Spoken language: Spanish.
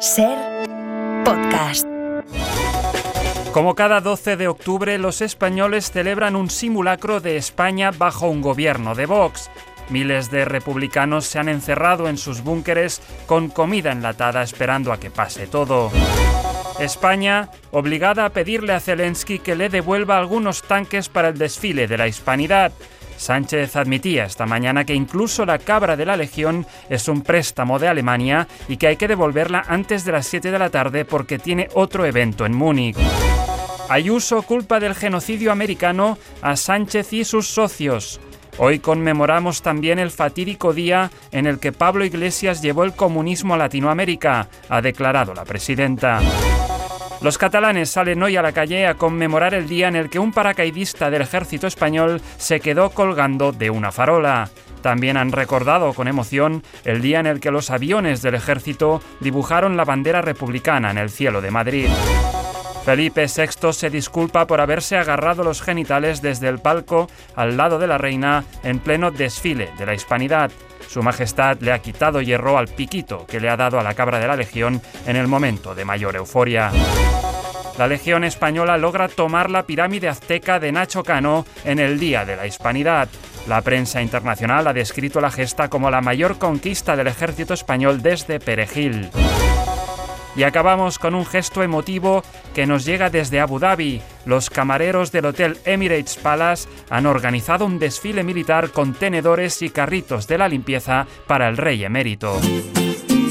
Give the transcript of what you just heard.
Ser podcast. Como cada 12 de octubre, los españoles celebran un simulacro de España bajo un gobierno de Vox. Miles de republicanos se han encerrado en sus búnkeres con comida enlatada esperando a que pase todo. España, obligada a pedirle a Zelensky que le devuelva algunos tanques para el desfile de la hispanidad. Sánchez admitía esta mañana que incluso la cabra de la Legión es un préstamo de Alemania y que hay que devolverla antes de las 7 de la tarde porque tiene otro evento en Múnich. Ayuso culpa del genocidio americano a Sánchez y sus socios. Hoy conmemoramos también el fatídico día en el que Pablo Iglesias llevó el comunismo a Latinoamérica, ha declarado la presidenta. Los catalanes salen hoy a la calle a conmemorar el día en el que un paracaidista del ejército español se quedó colgando de una farola. También han recordado con emoción el día en el que los aviones del ejército dibujaron la bandera republicana en el cielo de Madrid. Felipe VI se disculpa por haberse agarrado los genitales desde el palco al lado de la reina en pleno desfile de la hispanidad. Su Majestad le ha quitado hierro al piquito que le ha dado a la cabra de la Legión en el momento de mayor euforia. La Legión Española logra tomar la pirámide azteca de Nacho Cano en el Día de la Hispanidad. La prensa internacional ha descrito la gesta como la mayor conquista del ejército español desde Perejil. Y acabamos con un gesto emotivo que nos llega desde Abu Dhabi. Los camareros del Hotel Emirates Palace han organizado un desfile militar con tenedores y carritos de la limpieza para el rey emérito.